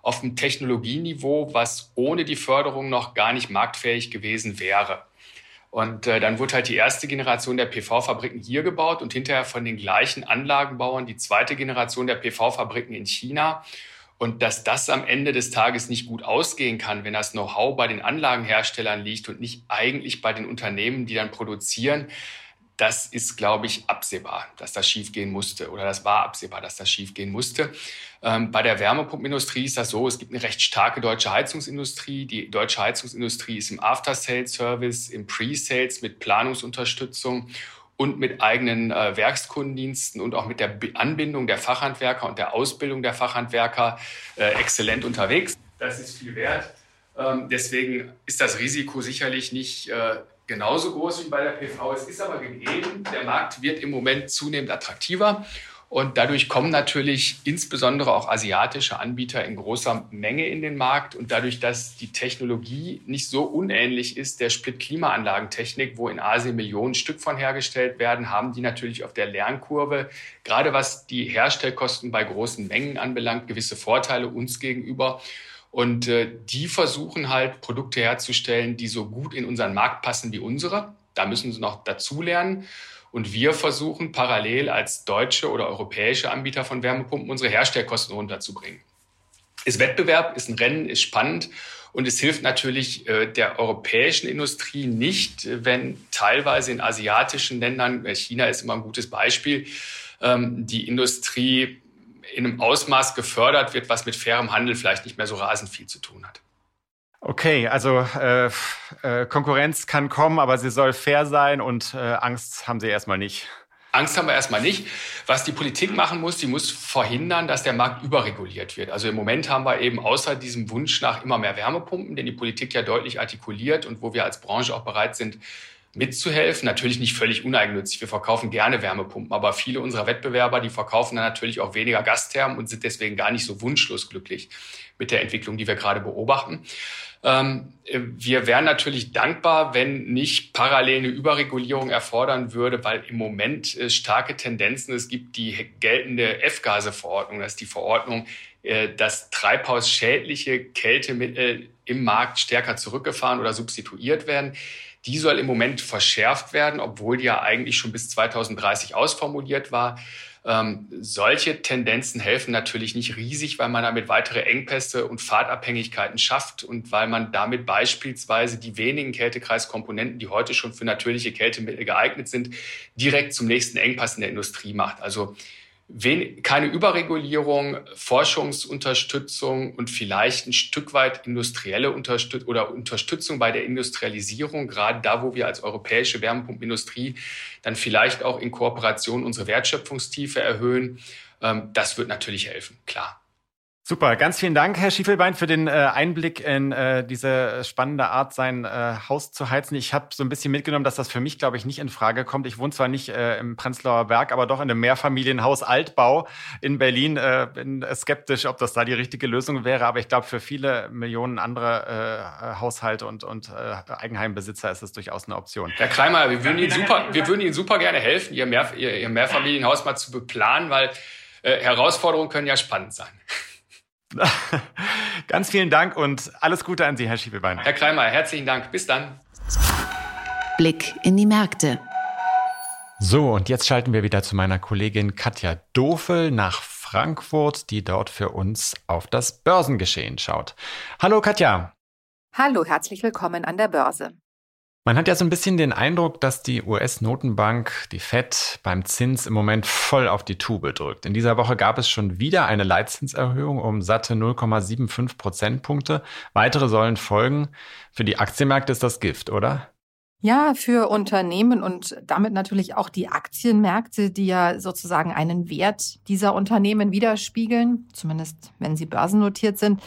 auf einem Technologieniveau, was ohne die Förderung noch gar nicht marktfähig gewesen wäre. Und äh, dann wurde halt die erste Generation der PV-Fabriken hier gebaut und hinterher von den gleichen Anlagenbauern die zweite Generation der PV-Fabriken in China. Und dass das am Ende des Tages nicht gut ausgehen kann, wenn das Know-how bei den Anlagenherstellern liegt und nicht eigentlich bei den Unternehmen, die dann produzieren, das ist, glaube ich, absehbar, dass das schiefgehen musste. Oder das war absehbar, dass das schiefgehen musste. Ähm, bei der Wärmepumpenindustrie ist das so, es gibt eine recht starke deutsche Heizungsindustrie. Die deutsche Heizungsindustrie ist im After-Sales-Service, im Pre-Sales mit Planungsunterstützung und mit eigenen äh, Werkskundendiensten und auch mit der Anbindung der Fachhandwerker und der Ausbildung der Fachhandwerker äh, exzellent unterwegs. Das ist viel wert. Ähm, deswegen ist das Risiko sicherlich nicht äh, genauso groß wie bei der PV. Es ist aber gegeben, der Markt wird im Moment zunehmend attraktiver. Und dadurch kommen natürlich insbesondere auch asiatische Anbieter in großer Menge in den Markt. Und dadurch, dass die Technologie nicht so unähnlich ist der Split-Klimaanlagentechnik, wo in Asien Millionen Stück von hergestellt werden, haben die natürlich auf der Lernkurve, gerade was die Herstellkosten bei großen Mengen anbelangt, gewisse Vorteile uns gegenüber. Und äh, die versuchen halt Produkte herzustellen, die so gut in unseren Markt passen wie unsere. Da müssen sie noch dazulernen. Und wir versuchen parallel als deutsche oder europäische Anbieter von Wärmepumpen unsere Herstellkosten runterzubringen. Ist Wettbewerb, ist ein Rennen, ist spannend und es hilft natürlich äh, der europäischen Industrie nicht, wenn teilweise in asiatischen Ländern, äh, China ist immer ein gutes Beispiel, ähm, die Industrie in einem Ausmaß gefördert wird, was mit fairem Handel vielleicht nicht mehr so rasend viel zu tun hat. Okay, also äh, äh, Konkurrenz kann kommen, aber sie soll fair sein und äh, Angst haben Sie erstmal nicht. Angst haben wir erstmal nicht. Was die Politik machen muss, die muss verhindern, dass der Markt überreguliert wird. Also im Moment haben wir eben außer diesem Wunsch nach immer mehr Wärmepumpen, den die Politik ja deutlich artikuliert und wo wir als Branche auch bereit sind, mitzuhelfen. Natürlich nicht völlig uneigennützig. Wir verkaufen gerne Wärmepumpen, aber viele unserer Wettbewerber, die verkaufen dann natürlich auch weniger Gasthermen und sind deswegen gar nicht so wunschlos glücklich mit der Entwicklung, die wir gerade beobachten. Ähm, wir wären natürlich dankbar, wenn nicht parallel eine Überregulierung erfordern würde, weil im Moment starke Tendenzen es gibt, die geltende F-Gase-Verordnung, das ist die Verordnung, äh, dass treibhausschädliche Kältemittel im Markt stärker zurückgefahren oder substituiert werden. Die soll im Moment verschärft werden, obwohl die ja eigentlich schon bis 2030 ausformuliert war. Ähm, solche Tendenzen helfen natürlich nicht riesig, weil man damit weitere Engpässe und Fahrtabhängigkeiten schafft und weil man damit beispielsweise die wenigen Kältekreiskomponenten, die heute schon für natürliche Kältemittel geeignet sind, direkt zum nächsten Engpass in der Industrie macht. Also keine Überregulierung, Forschungsunterstützung und vielleicht ein Stück weit industrielle Unterstützung oder Unterstützung bei der Industrialisierung, gerade da, wo wir als europäische Wärmepumpenindustrie dann vielleicht auch in Kooperation unsere Wertschöpfungstiefe erhöhen. Ähm, das wird natürlich helfen, klar. Super, ganz vielen Dank, Herr Schiefelbein, für den äh, Einblick in äh, diese spannende Art, sein äh, Haus zu heizen. Ich habe so ein bisschen mitgenommen, dass das für mich, glaube ich, nicht in Frage kommt. Ich wohne zwar nicht äh, im Prenzlauer Berg, aber doch in einem Mehrfamilienhaus Altbau in Berlin. Äh, bin skeptisch, ob das da die richtige Lösung wäre, aber ich glaube, für viele Millionen andere äh, Haushalte und, und äh, Eigenheimbesitzer ist es durchaus eine Option. Herr Kreimer, wir würden Ihnen super, wir würden Ihnen super gerne helfen, Ihr, Mehr, Ihr Mehrfamilienhaus mal zu beplanen, weil äh, Herausforderungen können ja spannend sein. Ganz vielen Dank und alles Gute an Sie, Herr Schiebelbein. Herr Kreimer, herzlichen Dank. Bis dann. Blick in die Märkte. So, und jetzt schalten wir wieder zu meiner Kollegin Katja Dofel nach Frankfurt, die dort für uns auf das Börsengeschehen schaut. Hallo Katja. Hallo, herzlich willkommen an der Börse. Man hat ja so ein bisschen den Eindruck, dass die US-Notenbank, die Fed, beim Zins im Moment voll auf die Tube drückt. In dieser Woche gab es schon wieder eine Leitzinserhöhung um satte 0,75 Prozentpunkte. Weitere sollen folgen. Für die Aktienmärkte ist das Gift, oder? Ja, für Unternehmen und damit natürlich auch die Aktienmärkte, die ja sozusagen einen Wert dieser Unternehmen widerspiegeln, zumindest wenn sie börsennotiert sind,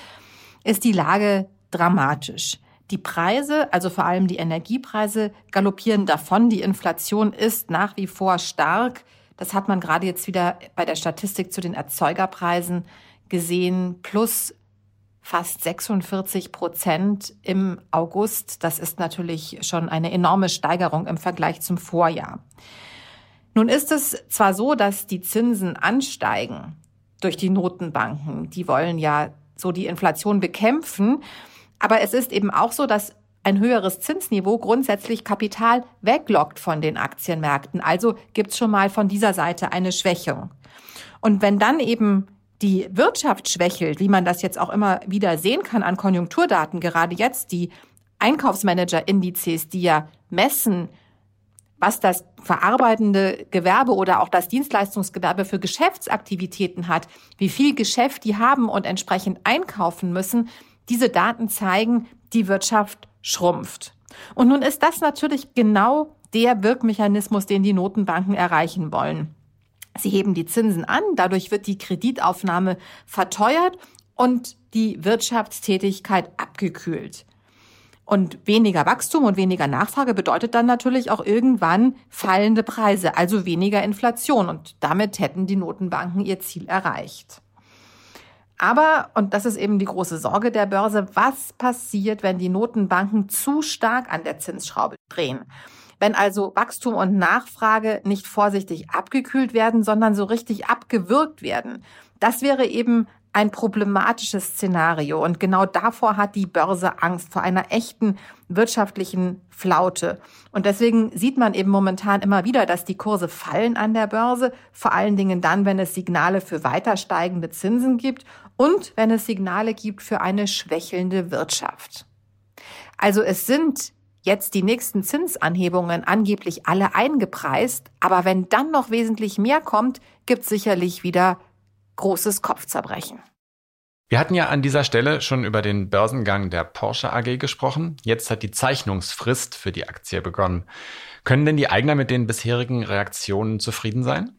ist die Lage dramatisch. Die Preise, also vor allem die Energiepreise, galoppieren davon. Die Inflation ist nach wie vor stark. Das hat man gerade jetzt wieder bei der Statistik zu den Erzeugerpreisen gesehen. Plus fast 46 Prozent im August. Das ist natürlich schon eine enorme Steigerung im Vergleich zum Vorjahr. Nun ist es zwar so, dass die Zinsen ansteigen durch die Notenbanken. Die wollen ja so die Inflation bekämpfen. Aber es ist eben auch so, dass ein höheres Zinsniveau grundsätzlich Kapital weglockt von den Aktienmärkten. Also gibt es schon mal von dieser Seite eine Schwächung. Und wenn dann eben die Wirtschaft schwächelt, wie man das jetzt auch immer wieder sehen kann an Konjunkturdaten, gerade jetzt die Einkaufsmanager-Indizes, die ja messen, was das verarbeitende Gewerbe oder auch das Dienstleistungsgewerbe für Geschäftsaktivitäten hat, wie viel Geschäft die haben und entsprechend einkaufen müssen, diese Daten zeigen, die Wirtschaft schrumpft. Und nun ist das natürlich genau der Wirkmechanismus, den die Notenbanken erreichen wollen. Sie heben die Zinsen an, dadurch wird die Kreditaufnahme verteuert und die Wirtschaftstätigkeit abgekühlt. Und weniger Wachstum und weniger Nachfrage bedeutet dann natürlich auch irgendwann fallende Preise, also weniger Inflation. Und damit hätten die Notenbanken ihr Ziel erreicht. Aber, und das ist eben die große Sorge der Börse, was passiert, wenn die Notenbanken zu stark an der Zinsschraube drehen? Wenn also Wachstum und Nachfrage nicht vorsichtig abgekühlt werden, sondern so richtig abgewürgt werden. Das wäre eben ein problematisches Szenario. Und genau davor hat die Börse Angst, vor einer echten wirtschaftlichen Flaute. Und deswegen sieht man eben momentan immer wieder, dass die Kurse fallen an der Börse, vor allen Dingen dann, wenn es Signale für weiter steigende Zinsen gibt und wenn es Signale gibt für eine schwächelnde Wirtschaft. Also es sind jetzt die nächsten Zinsanhebungen angeblich alle eingepreist, aber wenn dann noch wesentlich mehr kommt, gibt sicherlich wieder großes Kopfzerbrechen. Wir hatten ja an dieser Stelle schon über den Börsengang der Porsche AG gesprochen. Jetzt hat die Zeichnungsfrist für die Aktie begonnen. Können denn die Eigner mit den bisherigen Reaktionen zufrieden sein?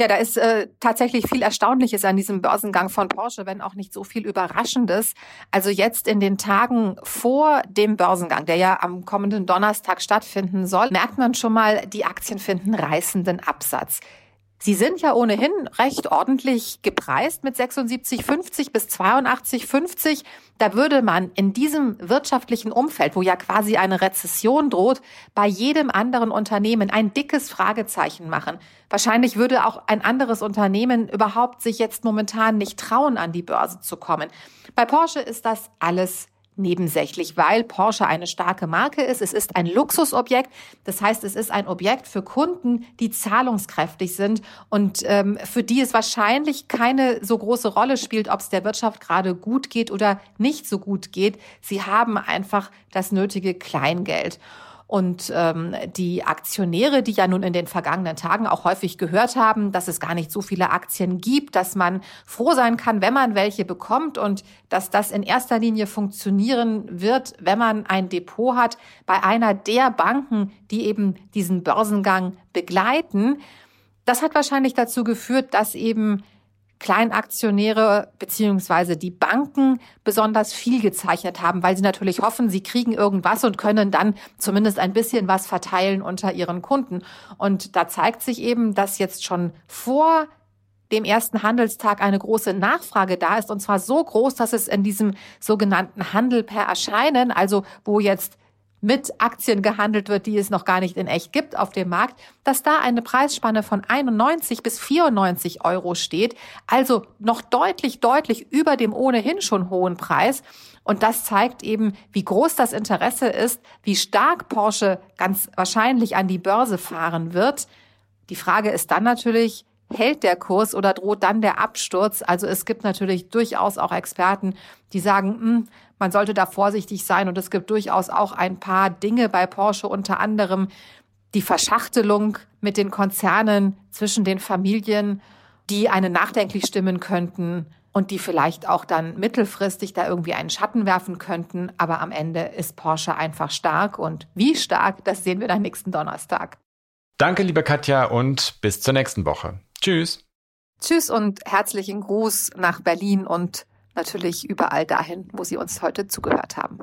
Ja, da ist äh, tatsächlich viel Erstaunliches an diesem Börsengang von Porsche, wenn auch nicht so viel Überraschendes. Also jetzt in den Tagen vor dem Börsengang, der ja am kommenden Donnerstag stattfinden soll, merkt man schon mal, die Aktien finden reißenden Absatz. Sie sind ja ohnehin recht ordentlich gepreist mit 76,50 bis 82,50. Da würde man in diesem wirtschaftlichen Umfeld, wo ja quasi eine Rezession droht, bei jedem anderen Unternehmen ein dickes Fragezeichen machen. Wahrscheinlich würde auch ein anderes Unternehmen überhaupt sich jetzt momentan nicht trauen, an die Börse zu kommen. Bei Porsche ist das alles nebensächlich, weil Porsche eine starke Marke ist. Es ist ein Luxusobjekt. Das heißt, es ist ein Objekt für Kunden, die zahlungskräftig sind und ähm, für die es wahrscheinlich keine so große Rolle spielt, ob es der Wirtschaft gerade gut geht oder nicht so gut geht. Sie haben einfach das nötige Kleingeld. Und ähm, die Aktionäre, die ja nun in den vergangenen Tagen auch häufig gehört haben, dass es gar nicht so viele Aktien gibt, dass man froh sein kann, wenn man welche bekommt und dass das in erster Linie funktionieren wird, wenn man ein Depot hat bei einer der Banken, die eben diesen Börsengang begleiten. Das hat wahrscheinlich dazu geführt, dass eben Kleinaktionäre beziehungsweise die Banken besonders viel gezeichnet haben, weil sie natürlich hoffen, sie kriegen irgendwas und können dann zumindest ein bisschen was verteilen unter ihren Kunden. Und da zeigt sich eben, dass jetzt schon vor dem ersten Handelstag eine große Nachfrage da ist und zwar so groß, dass es in diesem sogenannten Handel per Erscheinen, also wo jetzt mit Aktien gehandelt wird, die es noch gar nicht in echt gibt auf dem Markt, dass da eine Preisspanne von 91 bis 94 Euro steht, also noch deutlich, deutlich über dem ohnehin schon hohen Preis. Und das zeigt eben, wie groß das Interesse ist, wie stark Porsche ganz wahrscheinlich an die Börse fahren wird. Die Frage ist dann natürlich, hält der Kurs oder droht dann der Absturz? Also es gibt natürlich durchaus auch Experten, die sagen, mh, hm, man sollte da vorsichtig sein und es gibt durchaus auch ein paar Dinge bei Porsche, unter anderem die Verschachtelung mit den Konzernen zwischen den Familien, die einen nachdenklich stimmen könnten und die vielleicht auch dann mittelfristig da irgendwie einen Schatten werfen könnten. Aber am Ende ist Porsche einfach stark und wie stark, das sehen wir dann nächsten Donnerstag. Danke, liebe Katja, und bis zur nächsten Woche. Tschüss. Tschüss und herzlichen Gruß nach Berlin und natürlich überall dahin, wo Sie uns heute zugehört haben.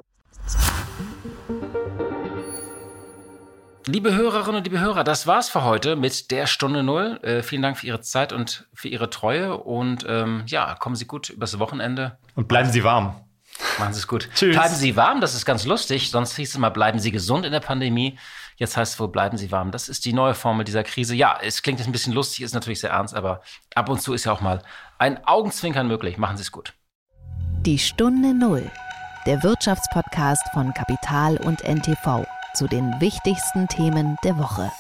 liebe Hörerinnen und liebe Hörer, das war's für heute mit der Stunde Null. Äh, vielen Dank für Ihre Zeit und für Ihre Treue. Und ähm, ja, kommen Sie gut übers Wochenende. Und bleiben Sie warm. Machen Sie es gut. Tschüss. Bleiben Sie warm, das ist ganz lustig. Sonst hieß es immer, bleiben Sie gesund in der Pandemie. Jetzt heißt es wohl, bleiben Sie warm. Das ist die neue Formel dieser Krise. Ja, es klingt jetzt ein bisschen lustig, ist natürlich sehr ernst, aber ab und zu ist ja auch mal ein Augenzwinkern möglich. Machen Sie es gut. Die Stunde Null, der Wirtschaftspodcast von Kapital und NTV zu den wichtigsten Themen der Woche.